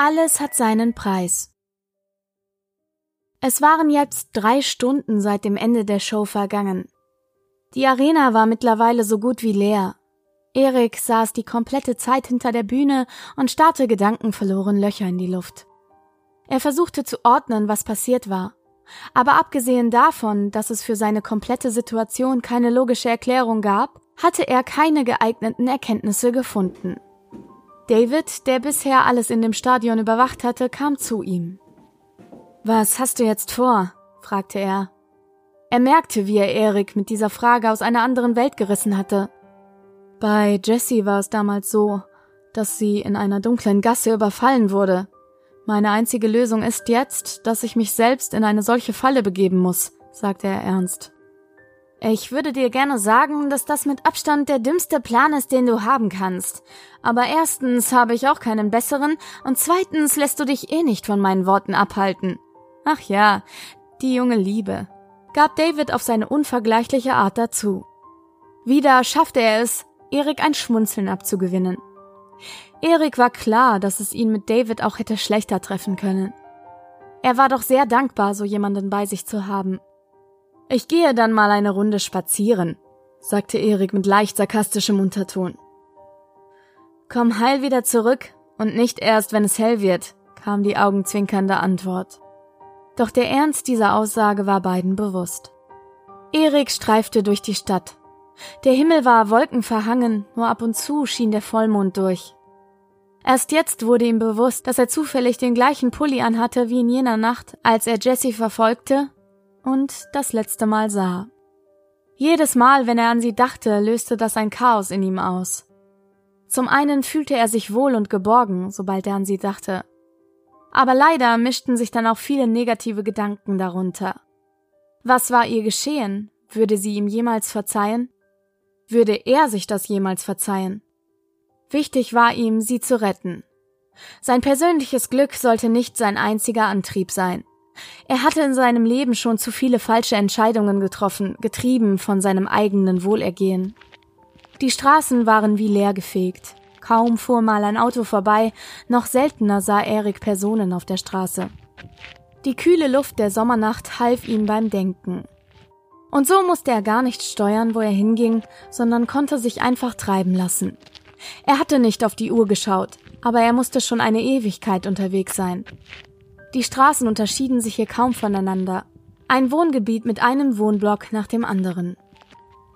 Alles hat seinen Preis. Es waren jetzt drei Stunden seit dem Ende der Show vergangen. Die Arena war mittlerweile so gut wie leer. Erik saß die komplette Zeit hinter der Bühne und starrte gedankenverloren Löcher in die Luft. Er versuchte zu ordnen, was passiert war. Aber abgesehen davon, dass es für seine komplette Situation keine logische Erklärung gab, hatte er keine geeigneten Erkenntnisse gefunden. David, der bisher alles in dem Stadion überwacht hatte, kam zu ihm. Was hast du jetzt vor? fragte er. Er merkte, wie er Erik mit dieser Frage aus einer anderen Welt gerissen hatte. Bei Jessie war es damals so, dass sie in einer dunklen Gasse überfallen wurde. Meine einzige Lösung ist jetzt, dass ich mich selbst in eine solche Falle begeben muss, sagte er ernst. Ich würde dir gerne sagen, dass das mit Abstand der dümmste Plan ist, den du haben kannst. Aber erstens habe ich auch keinen besseren und zweitens lässt du dich eh nicht von meinen Worten abhalten. Ach ja, die junge Liebe, gab David auf seine unvergleichliche Art dazu. Wieder schaffte er es, Erik ein Schmunzeln abzugewinnen. Erik war klar, dass es ihn mit David auch hätte schlechter treffen können. Er war doch sehr dankbar, so jemanden bei sich zu haben. Ich gehe dann mal eine Runde spazieren, sagte Erik mit leicht sarkastischem Unterton. Komm heil wieder zurück und nicht erst, wenn es hell wird, kam die augenzwinkernde Antwort. Doch der Ernst dieser Aussage war beiden bewusst. Erik streifte durch die Stadt. Der Himmel war wolkenverhangen, nur ab und zu schien der Vollmond durch. Erst jetzt wurde ihm bewusst, dass er zufällig den gleichen Pulli anhatte wie in jener Nacht, als er Jessie verfolgte und das letzte Mal sah. Jedes Mal, wenn er an sie dachte, löste das ein Chaos in ihm aus. Zum einen fühlte er sich wohl und geborgen, sobald er an sie dachte. Aber leider mischten sich dann auch viele negative Gedanken darunter. Was war ihr geschehen? Würde sie ihm jemals verzeihen? Würde er sich das jemals verzeihen? Wichtig war ihm, sie zu retten. Sein persönliches Glück sollte nicht sein einziger Antrieb sein. Er hatte in seinem Leben schon zu viele falsche Entscheidungen getroffen, getrieben von seinem eigenen Wohlergehen. Die Straßen waren wie leer gefegt. Kaum fuhr mal ein Auto vorbei, noch seltener sah Erik Personen auf der Straße. Die kühle Luft der Sommernacht half ihm beim Denken. Und so musste er gar nicht steuern, wo er hinging, sondern konnte sich einfach treiben lassen. Er hatte nicht auf die Uhr geschaut, aber er musste schon eine Ewigkeit unterwegs sein. Die Straßen unterschieden sich hier kaum voneinander. Ein Wohngebiet mit einem Wohnblock nach dem anderen.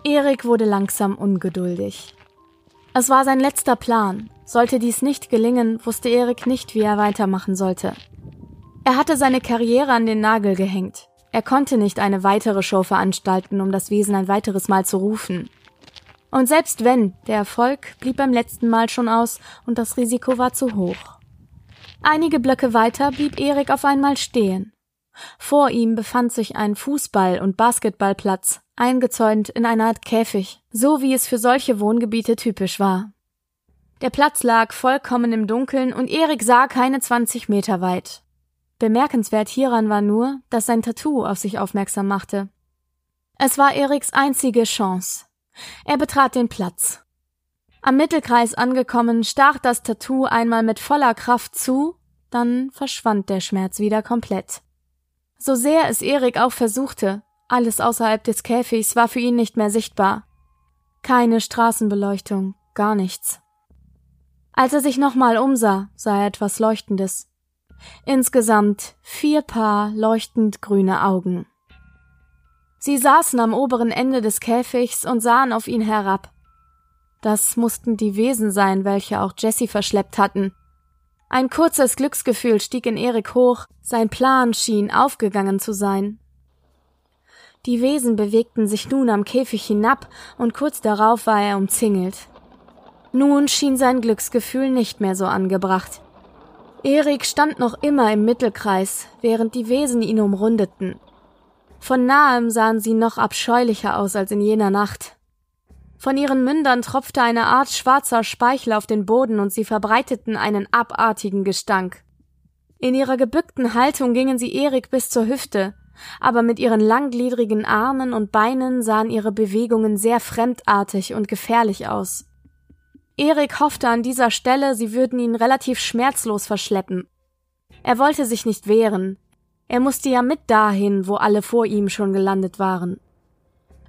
Erik wurde langsam ungeduldig. Es war sein letzter Plan. Sollte dies nicht gelingen, wusste Erik nicht, wie er weitermachen sollte. Er hatte seine Karriere an den Nagel gehängt. Er konnte nicht eine weitere Show veranstalten, um das Wesen ein weiteres Mal zu rufen. Und selbst wenn, der Erfolg blieb beim letzten Mal schon aus und das Risiko war zu hoch. Einige Blöcke weiter blieb Erik auf einmal stehen. Vor ihm befand sich ein Fußball- und Basketballplatz, eingezäunt in einer Art Käfig, so wie es für solche Wohngebiete typisch war. Der Platz lag vollkommen im Dunkeln und Erik sah keine 20 Meter weit. Bemerkenswert hieran war nur, dass sein Tattoo auf sich aufmerksam machte. Es war Eriks einzige Chance. Er betrat den Platz. Am Mittelkreis angekommen, stach das Tattoo einmal mit voller Kraft zu, dann verschwand der Schmerz wieder komplett. So sehr es Erik auch versuchte, alles außerhalb des Käfigs war für ihn nicht mehr sichtbar. Keine Straßenbeleuchtung, gar nichts. Als er sich nochmal umsah, sah er etwas Leuchtendes. Insgesamt vier Paar leuchtend grüne Augen. Sie saßen am oberen Ende des Käfigs und sahen auf ihn herab. Das mussten die Wesen sein, welche auch Jessie verschleppt hatten. Ein kurzes Glücksgefühl stieg in Erik hoch, sein Plan schien aufgegangen zu sein. Die Wesen bewegten sich nun am Käfig hinab, und kurz darauf war er umzingelt. Nun schien sein Glücksgefühl nicht mehr so angebracht. Erik stand noch immer im Mittelkreis, während die Wesen ihn umrundeten. Von nahem sahen sie noch abscheulicher aus als in jener Nacht. Von ihren Mündern tropfte eine Art schwarzer Speichel auf den Boden und sie verbreiteten einen abartigen Gestank. In ihrer gebückten Haltung gingen sie Erik bis zur Hüfte, aber mit ihren langgliedrigen Armen und Beinen sahen ihre Bewegungen sehr fremdartig und gefährlich aus. Erik hoffte an dieser Stelle, sie würden ihn relativ schmerzlos verschleppen, Er wollte sich nicht wehren. Er musste ja mit dahin, wo alle vor ihm schon gelandet waren.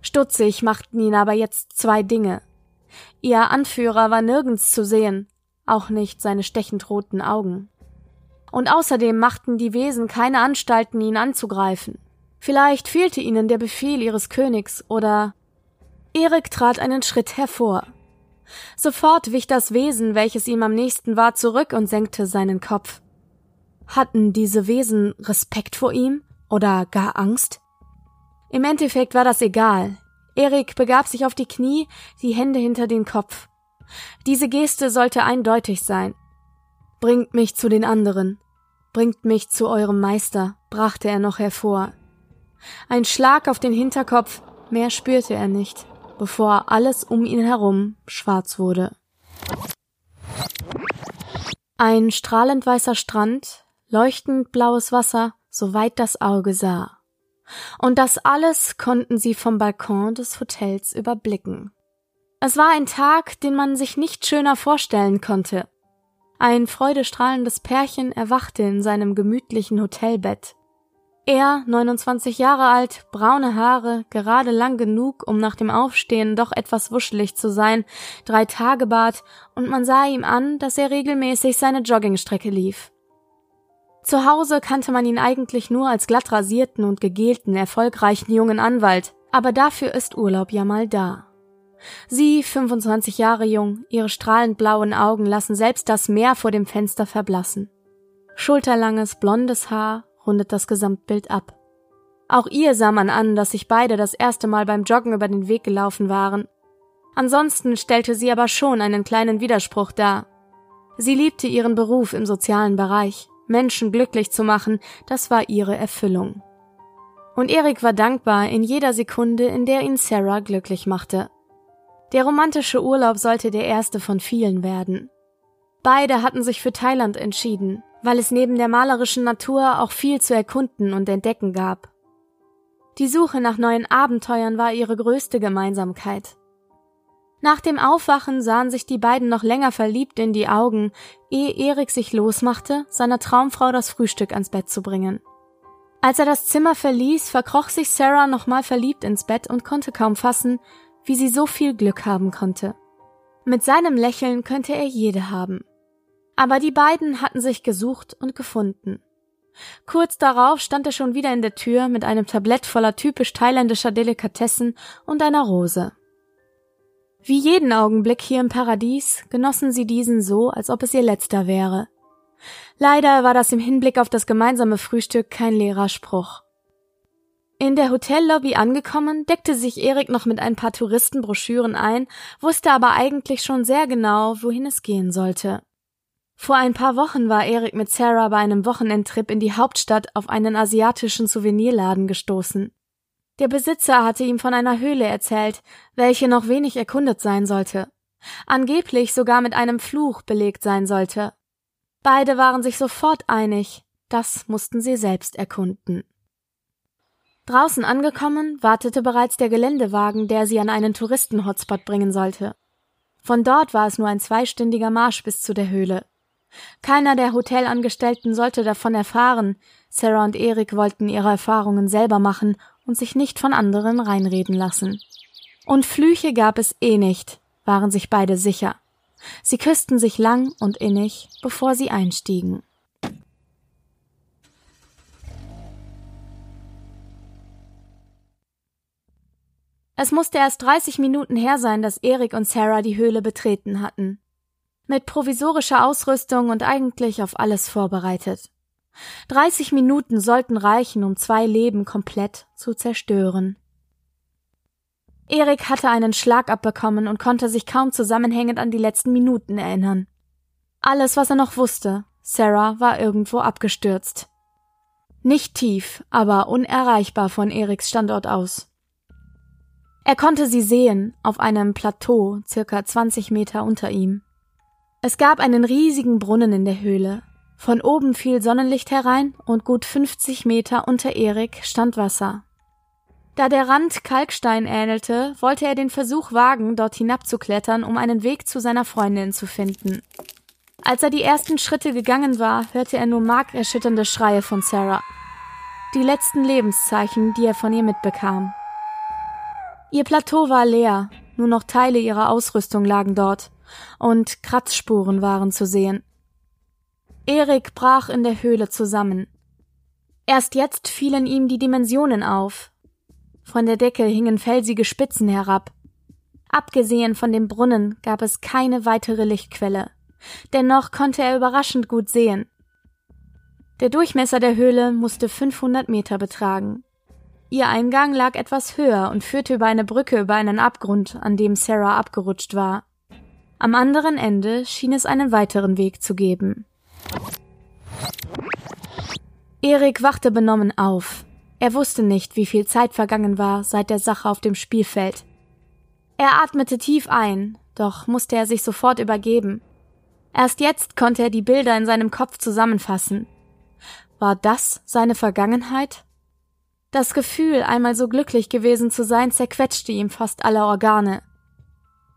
Stutzig machten ihn aber jetzt zwei Dinge. Ihr Anführer war nirgends zu sehen, auch nicht seine stechend roten Augen. Und außerdem machten die Wesen keine Anstalten, ihn anzugreifen. Vielleicht fehlte ihnen der Befehl ihres Königs oder Erik trat einen Schritt hervor. Sofort wich das Wesen, welches ihm am nächsten war, zurück und senkte seinen Kopf. Hatten diese Wesen Respekt vor ihm oder gar Angst? Im Endeffekt war das egal. Erik begab sich auf die Knie, die Hände hinter den Kopf. Diese Geste sollte eindeutig sein. Bringt mich zu den anderen. Bringt mich zu eurem Meister, brachte er noch hervor. Ein Schlag auf den Hinterkopf, mehr spürte er nicht, bevor alles um ihn herum schwarz wurde. Ein strahlend weißer Strand, leuchtend blaues Wasser, soweit das Auge sah. Und das alles konnten sie vom Balkon des Hotels überblicken. Es war ein Tag, den man sich nicht schöner vorstellen konnte. Ein freudestrahlendes Pärchen erwachte in seinem gemütlichen Hotelbett. Er, 29 Jahre alt, braune Haare, gerade lang genug, um nach dem Aufstehen doch etwas wuschelig zu sein, drei Tage Bart, und man sah ihm an, dass er regelmäßig seine Joggingstrecke lief. Zu Hause kannte man ihn eigentlich nur als glatt rasierten und gegelten, erfolgreichen jungen Anwalt, aber dafür ist Urlaub ja mal da. Sie, 25 Jahre jung, ihre strahlend blauen Augen lassen selbst das Meer vor dem Fenster verblassen. Schulterlanges, blondes Haar, rundet das Gesamtbild ab. Auch ihr sah man an, dass sich beide das erste Mal beim Joggen über den Weg gelaufen waren. Ansonsten stellte sie aber schon einen kleinen Widerspruch dar. Sie liebte ihren Beruf im sozialen Bereich. Menschen glücklich zu machen, das war ihre Erfüllung. Und Erik war dankbar in jeder Sekunde, in der ihn Sarah glücklich machte. Der romantische Urlaub sollte der erste von vielen werden. Beide hatten sich für Thailand entschieden, weil es neben der malerischen Natur auch viel zu erkunden und entdecken gab. Die Suche nach neuen Abenteuern war ihre größte Gemeinsamkeit. Nach dem Aufwachen sahen sich die beiden noch länger verliebt in die Augen, ehe Erik sich losmachte, seiner Traumfrau das Frühstück ans Bett zu bringen. Als er das Zimmer verließ, verkroch sich Sarah nochmal verliebt ins Bett und konnte kaum fassen, wie sie so viel Glück haben konnte. Mit seinem Lächeln könnte er jede haben. Aber die beiden hatten sich gesucht und gefunden. Kurz darauf stand er schon wieder in der Tür mit einem Tablett voller typisch thailändischer Delikatessen und einer Rose. Wie jeden Augenblick hier im Paradies genossen sie diesen so, als ob es ihr letzter wäre. Leider war das im Hinblick auf das gemeinsame Frühstück kein leerer Spruch. In der Hotellobby angekommen, deckte sich Erik noch mit ein paar Touristenbroschüren ein, wusste aber eigentlich schon sehr genau, wohin es gehen sollte. Vor ein paar Wochen war Erik mit Sarah bei einem Wochenendtrip in die Hauptstadt auf einen asiatischen Souvenirladen gestoßen. Der Besitzer hatte ihm von einer Höhle erzählt, welche noch wenig erkundet sein sollte, angeblich sogar mit einem Fluch belegt sein sollte. Beide waren sich sofort einig, das mussten sie selbst erkunden. Draußen angekommen, wartete bereits der Geländewagen, der sie an einen Touristenhotspot bringen sollte. Von dort war es nur ein zweistündiger Marsch bis zu der Höhle. Keiner der Hotelangestellten sollte davon erfahren. Sarah und Erik wollten ihre Erfahrungen selber machen und sich nicht von anderen reinreden lassen. Und Flüche gab es eh nicht, waren sich beide sicher. Sie küssten sich lang und innig, bevor sie einstiegen. Es musste erst 30 Minuten her sein, dass Erik und Sarah die Höhle betreten hatten mit provisorischer Ausrüstung und eigentlich auf alles vorbereitet. 30 Minuten sollten reichen, um zwei Leben komplett zu zerstören. Erik hatte einen Schlag abbekommen und konnte sich kaum zusammenhängend an die letzten Minuten erinnern. Alles, was er noch wusste, Sarah war irgendwo abgestürzt. Nicht tief, aber unerreichbar von Eriks Standort aus. Er konnte sie sehen, auf einem Plateau, circa 20 Meter unter ihm. Es gab einen riesigen Brunnen in der Höhle. Von oben fiel Sonnenlicht herein und gut 50 Meter unter Erik stand Wasser. Da der Rand Kalkstein ähnelte, wollte er den Versuch wagen, dort hinabzuklettern, um einen Weg zu seiner Freundin zu finden. Als er die ersten Schritte gegangen war, hörte er nur markerschütternde Schreie von Sarah. Die letzten Lebenszeichen, die er von ihr mitbekam. Ihr Plateau war leer, nur noch Teile ihrer Ausrüstung lagen dort, und Kratzspuren waren zu sehen. Erik brach in der Höhle zusammen. Erst jetzt fielen ihm die Dimensionen auf. Von der Decke hingen felsige Spitzen herab. Abgesehen von dem Brunnen gab es keine weitere Lichtquelle. Dennoch konnte er überraschend gut sehen. Der Durchmesser der Höhle musste 500 Meter betragen. Ihr Eingang lag etwas höher und führte über eine Brücke über einen Abgrund, an dem Sarah abgerutscht war. Am anderen Ende schien es einen weiteren Weg zu geben. Erik wachte benommen auf. Er wusste nicht, wie viel Zeit vergangen war seit der Sache auf dem Spielfeld. Er atmete tief ein, doch musste er sich sofort übergeben. Erst jetzt konnte er die Bilder in seinem Kopf zusammenfassen. War das seine Vergangenheit? Das Gefühl, einmal so glücklich gewesen zu sein, zerquetschte ihm fast alle Organe.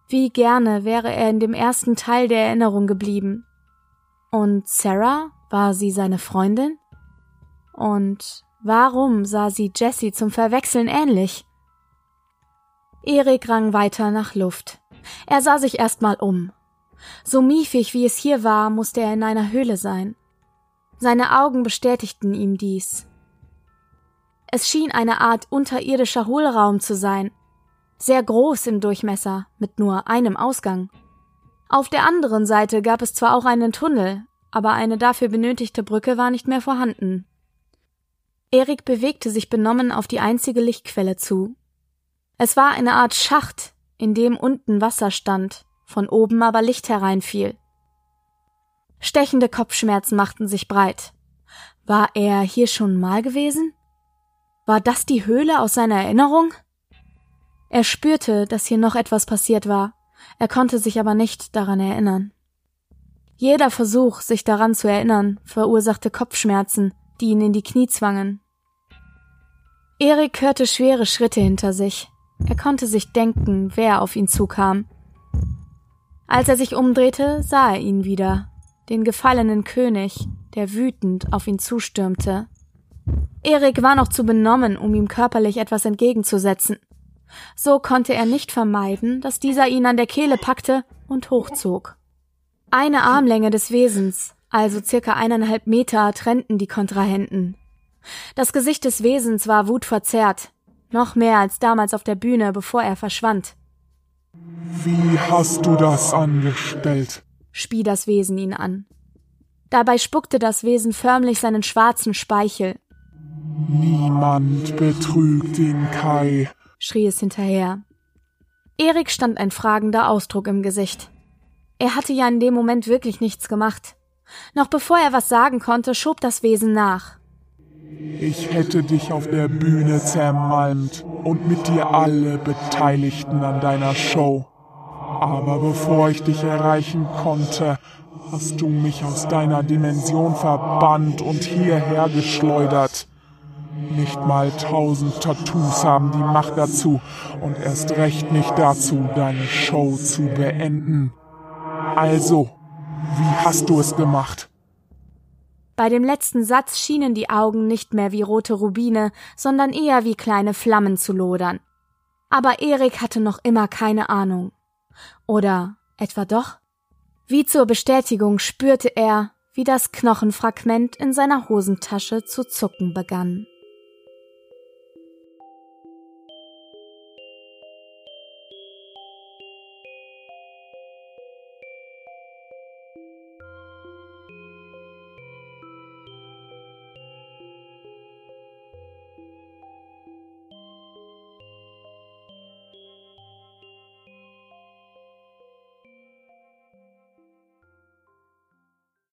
Wie gerne wäre er in dem ersten Teil der Erinnerung geblieben. Und Sarah, war sie seine Freundin? Und warum sah sie Jessie zum Verwechseln ähnlich? Erik rang weiter nach Luft. Er sah sich erstmal um. So miefig wie es hier war, musste er in einer Höhle sein. Seine Augen bestätigten ihm dies. Es schien eine Art unterirdischer Hohlraum zu sein, sehr groß im Durchmesser, mit nur einem Ausgang. Auf der anderen Seite gab es zwar auch einen Tunnel, aber eine dafür benötigte Brücke war nicht mehr vorhanden. Erik bewegte sich benommen auf die einzige Lichtquelle zu. Es war eine Art Schacht, in dem unten Wasser stand, von oben aber Licht hereinfiel. Stechende Kopfschmerzen machten sich breit. War er hier schon mal gewesen? War das die Höhle aus seiner Erinnerung? Er spürte, dass hier noch etwas passiert war, er konnte sich aber nicht daran erinnern. Jeder Versuch, sich daran zu erinnern, verursachte Kopfschmerzen, die ihn in die Knie zwangen. Erik hörte schwere Schritte hinter sich. Er konnte sich denken, wer auf ihn zukam. Als er sich umdrehte, sah er ihn wieder, den gefallenen König, der wütend auf ihn zustürmte. Erik war noch zu benommen, um ihm körperlich etwas entgegenzusetzen. So konnte er nicht vermeiden, dass dieser ihn an der Kehle packte und hochzog. Eine Armlänge des Wesens, also circa eineinhalb Meter, trennten die Kontrahenten. Das Gesicht des Wesens war wutverzerrt, noch mehr als damals auf der Bühne, bevor er verschwand. Wie hast du das angestellt? spie das Wesen ihn an. Dabei spuckte das Wesen förmlich seinen schwarzen Speichel. Niemand betrügt den Kai, schrie es hinterher. Erik stand ein fragender Ausdruck im Gesicht. Er hatte ja in dem Moment wirklich nichts gemacht. Noch bevor er was sagen konnte, schob das Wesen nach. Ich hätte dich auf der Bühne zermalmt und mit dir alle Beteiligten an deiner Show. Aber bevor ich dich erreichen konnte, hast du mich aus deiner Dimension verbannt und hierher geschleudert. Nicht mal tausend Tattoos haben die Macht dazu und erst recht nicht dazu, deine Show zu beenden. Also, wie hast du es gemacht? Bei dem letzten Satz schienen die Augen nicht mehr wie rote Rubine, sondern eher wie kleine Flammen zu lodern. Aber Erik hatte noch immer keine Ahnung. Oder etwa doch? Wie zur Bestätigung spürte er, wie das Knochenfragment in seiner Hosentasche zu zucken begann.